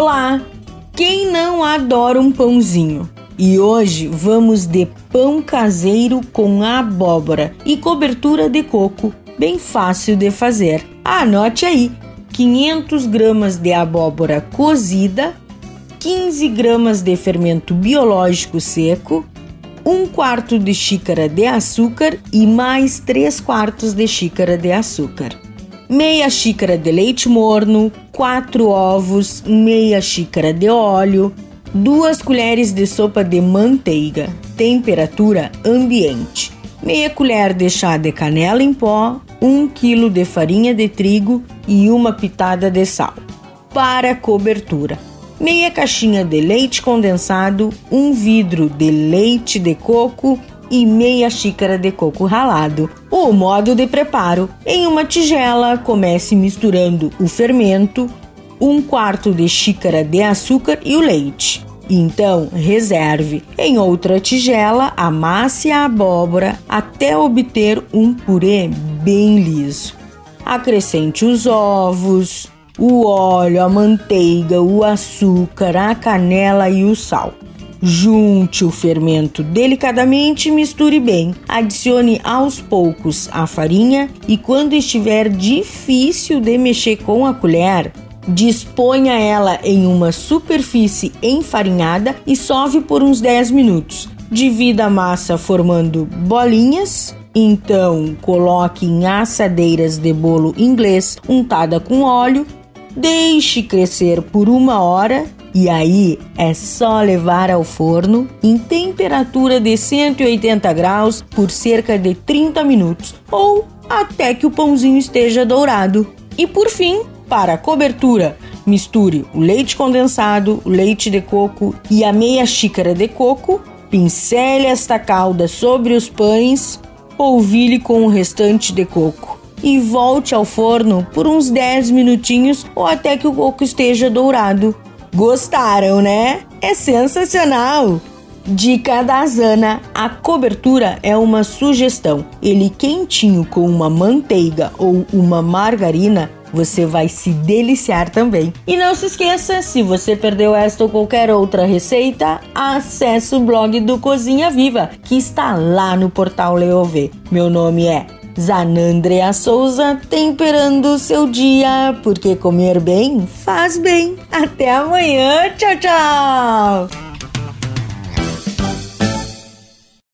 Olá! Quem não adora um pãozinho? E hoje vamos de pão caseiro com abóbora e cobertura de coco, bem fácil de fazer. Anote aí: 500 gramas de abóbora cozida, 15 gramas de fermento biológico seco, um quarto de xícara de açúcar e mais 3 quartos de xícara de açúcar. Meia xícara de leite morno, 4 ovos, meia xícara de óleo, 2 colheres de sopa de manteiga, temperatura ambiente, meia colher de chá de canela em pó, 1 kg de farinha de trigo e uma pitada de sal. Para cobertura, meia caixinha de leite condensado, um vidro de leite de coco e meia xícara de coco ralado. O modo de preparo: em uma tigela, comece misturando o fermento, um quarto de xícara de açúcar e o leite. Então, reserve. Em outra tigela, amasse a abóbora até obter um purê bem liso. Acrescente os ovos, o óleo, a manteiga, o açúcar, a canela e o sal. Junte o fermento delicadamente e misture bem. Adicione aos poucos a farinha e quando estiver difícil de mexer com a colher, Disponha ela em uma superfície enfarinhada e sove por uns 10 minutos. Divida a massa formando bolinhas. Então, coloque em assadeiras de bolo inglês untada com óleo. Deixe crescer por uma hora e aí é só levar ao forno em temperatura de 180 graus por cerca de 30 minutos ou até que o pãozinho esteja dourado. E por fim, para a cobertura, misture o leite condensado, o leite de coco e a meia xícara de coco. Pincele esta calda sobre os pães, polvilhe com o restante de coco e volte ao forno por uns 10 minutinhos ou até que o coco esteja dourado. Gostaram, né? É sensacional! Dica da Zana: a cobertura é uma sugestão. Ele quentinho com uma manteiga ou uma margarina você vai se deliciar também. E não se esqueça, se você perdeu esta ou qualquer outra receita, acesse o blog do Cozinha Viva, que está lá no portal Leovê. Meu nome é Zanandrea Souza, temperando seu dia, porque comer bem faz bem. Até amanhã, tchau, tchau!